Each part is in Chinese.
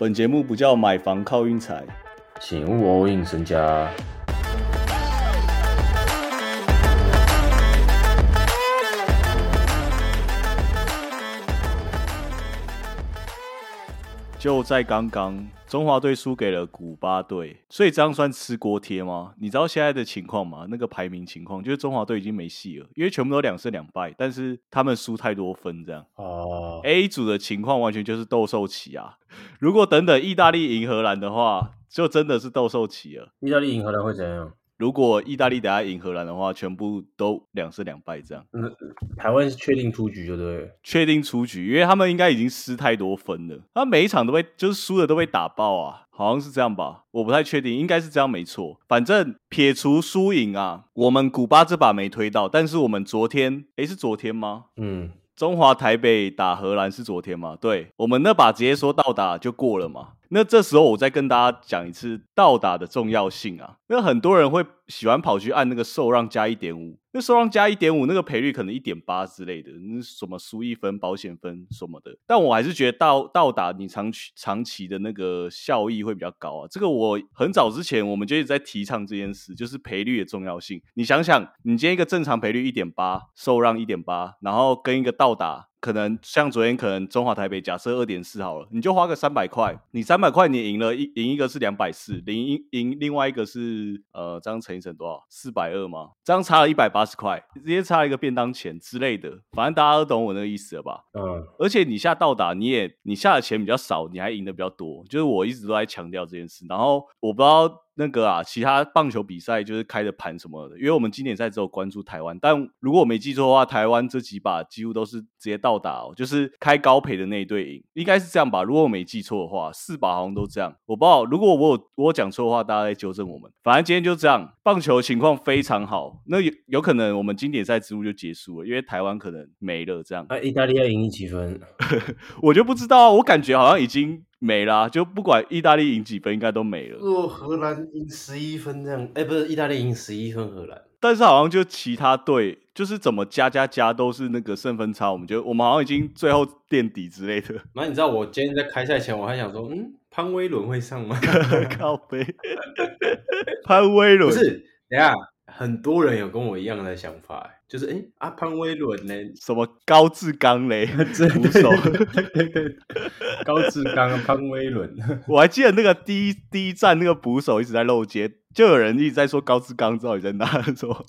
本节目不叫买房靠运财，请勿 all in 身家。就在刚刚，中华队输给了古巴队，所以这样算吃锅贴吗？你知道现在的情况吗？那个排名情况就是中华队已经没戏了，因为全部都两胜两败，但是他们输太多分，这样。哦，A 组的情况完全就是斗兽棋啊！如果等等意大利赢荷兰的话，就真的是斗兽棋了。意大利赢荷兰会怎样？如果意大利等下赢荷兰的话，全部都两胜两败这样，嗯台湾是确定出局就对了。确定出局，因为他们应该已经失太多分了，他每一场都被就是输的都被打爆啊，好像是这样吧，我不太确定，应该是这样没错。反正撇除输赢啊，我们古巴这把没推到，但是我们昨天，诶，是昨天吗？嗯，中华台北打荷兰是昨天吗？对，我们那把直接说到打就过了嘛。那这时候我再跟大家讲一次到打的重要性啊。那很多人会喜欢跑去按那个受让加一点五，那受让加一点五那个赔率可能一点八之类的，那什么输一分、保险分什么的。但我还是觉得到到打你长期长期的那个效益会比较高啊。这个我很早之前我们就一直在提倡这件事，就是赔率的重要性。你想想，你今天一个正常赔率一点八，受让一点八，然后跟一个倒打。可能像昨天，可能中华台北假设二点四好了，你就花个三百块，你三百块你赢了，一赢一个是两百四，赢赢另外一个是呃，这样乘一乘多少？四百二吗？这样差了一百八十块，直接差一个便当钱之类的，反正大家都懂我那个意思了吧？嗯，而且你下到达，你也你下的钱比较少，你还赢的比较多，就是我一直都在强调这件事。然后我不知道那个啊，其他棒球比赛就是开的盘什么的，因为我们经典赛只有关注台湾，但如果我没记错的话，台湾这几把几乎都是直接到达哦，就是开高赔的那一队赢，应该是这样吧？如果我没记错的话，四把好像都这样，我不知道。如果我有我有讲错的话，大家再纠正我们。反正今天就这样，棒球情况非常好，那有有可能我们经典赛之路就结束了，因为台湾可能没了这样。那、意大利要赢你几分？我就不知道啊，我感觉好像已经没啦啊、就不管意大利赢几分，应该都没了。如果荷兰赢十一分这样，哎、不是意大利赢十一分，荷兰但是好像就其他队，就是怎么加加加都是那个胜分差，我们就我们好像已经最后垫底之类的。那你知道我今天在开赛前我还想说，嗯，潘威伦会上吗？靠背，潘威伦不是，等下很多人有跟我一样的想法，就是哎、诶啊潘威伦呢？什么高志刚嘞，这捕手。对对对，高志刚、潘威伦，我还记得那个第一第一站那个捕手一直在漏接，就有人一直在说高志刚到底在哪，说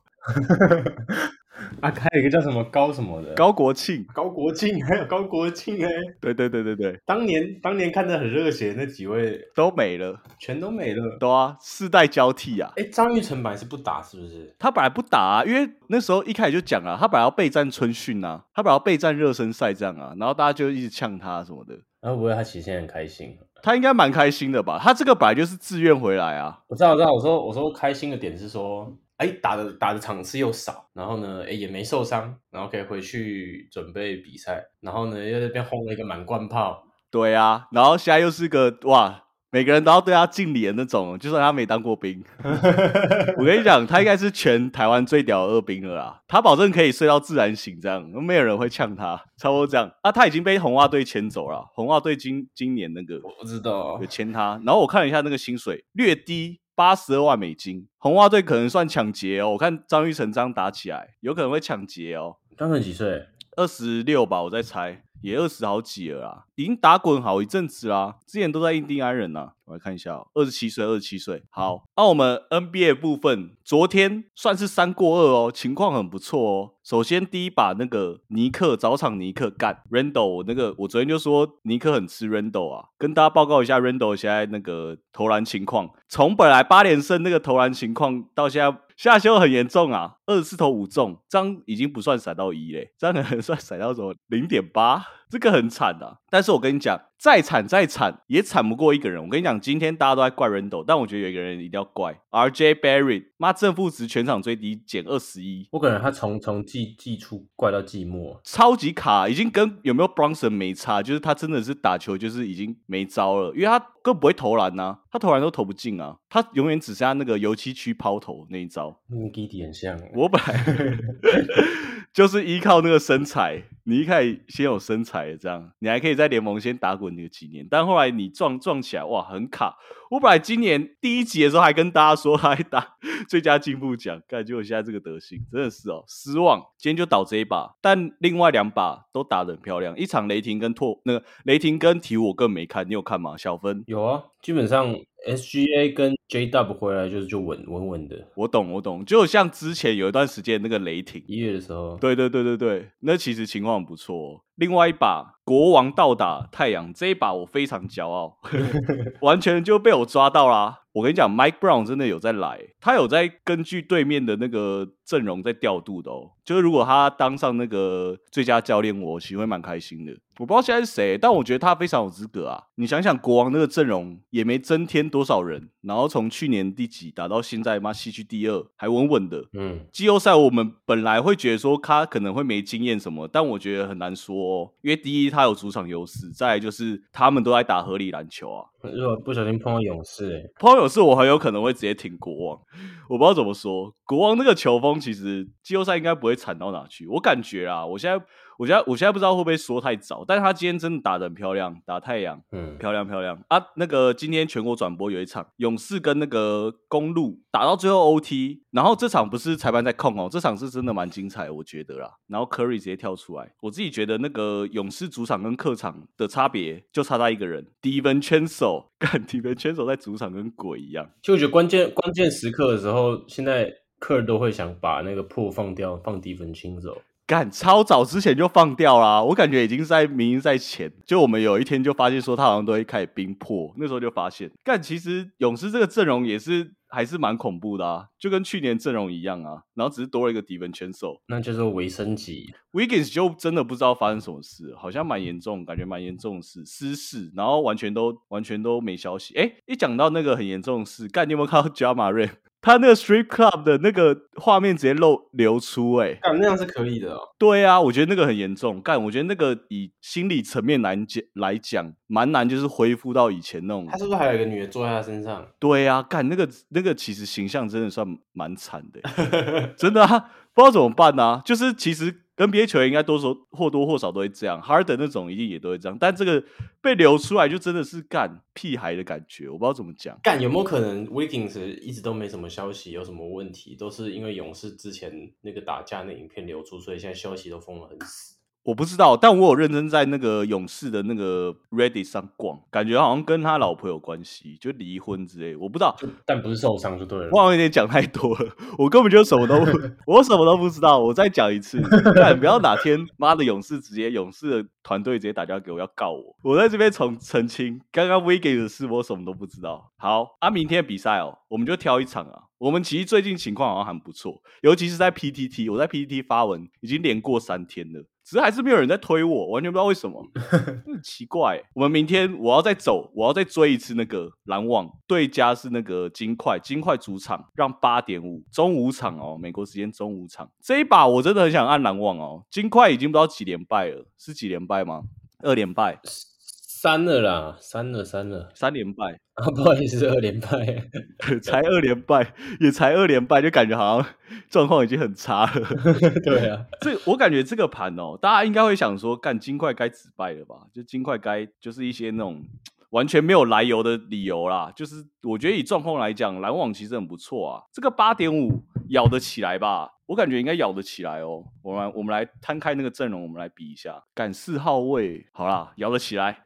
啊，还有一个叫什么高什么的，高国庆。高国庆，还有高国庆哎，对对对对对，当年当年看的很热血那几位都没了，全都没了。都啊，世代交替啊。哎，张玉成本来是不打是不是？他本来不打啊，因为那时候一开始就讲啊，他本来要备战春训啊，他本来要备战热身赛这样啊，然后大家就一直呛他什么的。然后不会他其实现在很开心。他应该蛮开心的吧？他这个本来就是自愿回来啊。我知道，我知道，我说我说开心的点是说，哎，打的打的场次又少，然后呢，哎也没受伤，然后可以回去准备比赛，然后呢又在那边轰了一个满贯炮，对啊，然后现在又是个哇，每个人都要对他敬礼的那种，就算他没当过兵。我跟你讲，他应该是全台湾最屌的二兵了啦，他保证可以睡到自然醒，这样没有人会呛他，差不多这样。啊，他已经被红袜队签走了，红袜队今今年那个我不知道有签他，然后我看了一下那个薪水略低，八十二万美金。红袜队可能算抢劫哦，我看张玉成这样打起来，有可能会抢劫哦。张成几岁？二十六吧，我在猜，也二十好几了啦，已经打滚好一阵子啦。之前都在印第安人呐，我来看一下、哦，二十七岁，二十七岁。好，那、我们 NBA 部分，昨天算是三过二哦，情况很不错哦。首先第一把那个尼克早场尼克干 Randall，那个我昨天就说尼克很吃 Randall 啊，跟大家报告一下 Randall 现在那个投篮情况，从本来八连胜那个投篮情况到现在。下修很严重啊，二十四投五中，这样已经不算闪到一嘞，这样可 能算闪到什么零点八，这个很惨啊。但是我跟你讲，再惨再惨也惨不过一个人。我跟你讲，今天大家都在怪 Randall，但我觉得有一个人一定要怪 RJ Barrett，妈正负值全场最低，减二十一，我感觉他从从季季初怪到季末，超级卡，已经跟有没有 Bronson 没差，就是他真的是打球就是已经没招了，因为他根本不会投篮呐、他投篮都投不进啊，他永远只剩下那个油漆区抛投那一招。跟 Giddy 很像。我本来 就是依靠那个身材，你一开始先有身材，这样你还可以在联盟先打滚个几年。但后来你撞撞起来，哇，很卡。我本来今年第一集的时候还跟大家说还打最佳进步奖，感觉我现在这个德行真的是哦，失望。今天就倒这一把，但另外两把都打得很漂亮。一场雷霆跟拓那个雷霆跟鹈我更没看，你有看吗？小分有啊，基本上 SGA 跟 JW 回来就是就稳稳稳的。我懂我懂，就像之前有一段时间那个雷霆一月的时候，对对对对对，那其实情况很不错。另外一把国王倒打太阳，这一把我非常骄傲，完全就被我抓到啦。我跟你讲，Mike Brown 真的有在来，他有在根据对面的那个阵容在调度的哦。就是如果他当上那个最佳教练，我其实会蛮开心的。我不知道现在是谁，但我觉得他非常有资格啊！你想想，国王那个阵容也没增添多少人，然后从去年第几打到现在，妈西区第二，还稳稳的。嗯，季后赛我们本来会觉得说他可能会没经验什么，但我觉得很难说，哦，因为第一他有主场优势，再就是他们都在打合理篮球啊。如果不小心碰到勇士，哎，碰到勇士，我很有可能会直接挺国王。我不知道怎么说，国王那个球风其实季后赛应该不会惨到哪去。我感觉啊，我现在。我现在我现在不知道会不会说太早，但是他今天真的打的很漂亮，打太阳，嗯，漂亮漂亮啊！那个今天全国转播有一场勇士跟那个公路打到最后 OT，然后这场不是裁判在控哦，这场是真的蛮精彩，我觉得啦。然后 Curry 直接跳出来，我自己觉得那个勇士主场跟客场的差别就差他一个人，Devin c h a n e l 干 Devin c h a n e l 在主场跟鬼一样，就我觉得关键关键时刻的时候，现在客人都会想把那个破放掉，放 Devin 清走。干超早之前就放掉啦，我感觉已经在明星赛前，就我们有一天就发现说他好像都会开始冰破，那时候就发现，干其实勇士这个阵容也是还是蛮恐怖的啊，就跟去年阵容一样啊，然后只是多了一个底分圈手，那就是维升级，Wiggins 就真的不知道发生什么事，好像蛮严重，感觉蛮严重的事，失事，然后完全都完全都没消息，哎，一讲到那个很严重的事，干你有没有看到 Jamal 他那个 Street Club 的那个画面直接漏流出，哎，干那样是可以的哦。对啊，我觉得那个很严重。干，我觉得那个以心理层面来讲来讲，蛮难，就是恢复到以前那种。他是不是还有一个女的坐在他身上？对啊，干那个那个其实形象真的算蛮惨的，真的啊，不知道怎么办啊？就是其实。NBA 球员应该多说或多或少都会这样，Harden 那种一定也都会这样，但这个被流出来就真的是干屁孩的感觉，我不知道怎么讲。干有没有可能 Wiggins 一直都没什么消息，有什么问题，都是因为勇士之前那个打架那影片流出，所以现在消息都封的很死。我不知道，但我有认真在那个勇士的那个 Reddit 上逛，感觉好像跟他老婆有关系，就离婚之类。我不知道，但不是受伤就对了。我好像有点讲太多了，我根本就什么都不，我什么都不知道。我再讲一次，但不要哪天妈的勇士直接勇士的团队直接打电话给我要告我。我在这边重澄清，刚刚 v i g 的事我什么都不知道。好啊，明天比赛哦，我们就挑一场啊。我们其实最近情况好像很不错，尤其是在 PTT，我在 PTT 发文已经连过三天了。只是还是没有人在推我，完全不知道为什么，很奇怪。我们明天我要再走，我要再追一次那个篮网对家是那个金块，金块主场让八点五中午场哦，美国时间中午场。这一把我真的很想按篮网哦，金块已经不知道几连败了，是几连败吗？二连败。三了啦，三了，三了，三连败啊！不好意思，二连败，才二连败，也才二连败，就感觉好像状况已经很差了。对啊，这我感觉这个盘哦，大家应该会想说，干金块该止败了吧？就金块该就是一些那种完全没有来由的理由啦。就是我觉得以状况来讲，篮网其实很不错啊，这个八点五咬得起来吧？我感觉应该咬得起来哦。我们我们来摊开那个阵容，我们来比一下。敢四号位，好啦，咬得起来。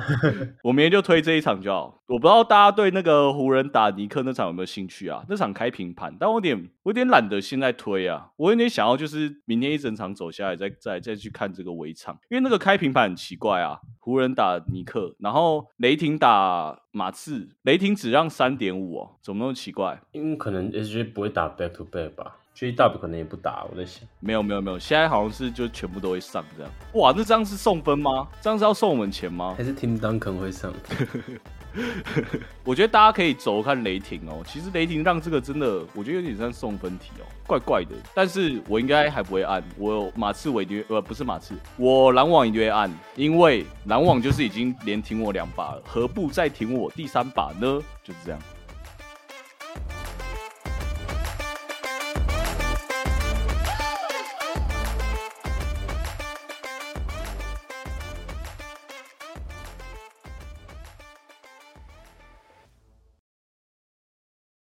我明天就推这一场就好。我不知道大家对那个湖人打尼克那场有没有兴趣啊？那场开平盘，但我有点我有点懒得现在推啊。我有点想要就是明天一整场走下来，再再再去看这个围场，因为那个开平盘很奇怪啊。湖人打尼克，然后雷霆打马刺，雷霆只让三点五哦，怎么那么奇怪？因为可能 SJ 不会打 back to back 吧。J W 可能也不打，我在想，没有没有没有，现在好像是就全部都会上这样。哇，那这样是送分吗？这样是要送我们钱吗？还是 Tim Duncan 会上？我觉得大家可以走看雷霆哦。其实雷霆让这个真的，我觉得有点像送分题哦，怪怪的。但是我应该还不会按，我马刺我一定呃不是马刺，我篮网一定会按，因为篮网就是已经连停我两把了，何不再停我第三把呢？就是这样。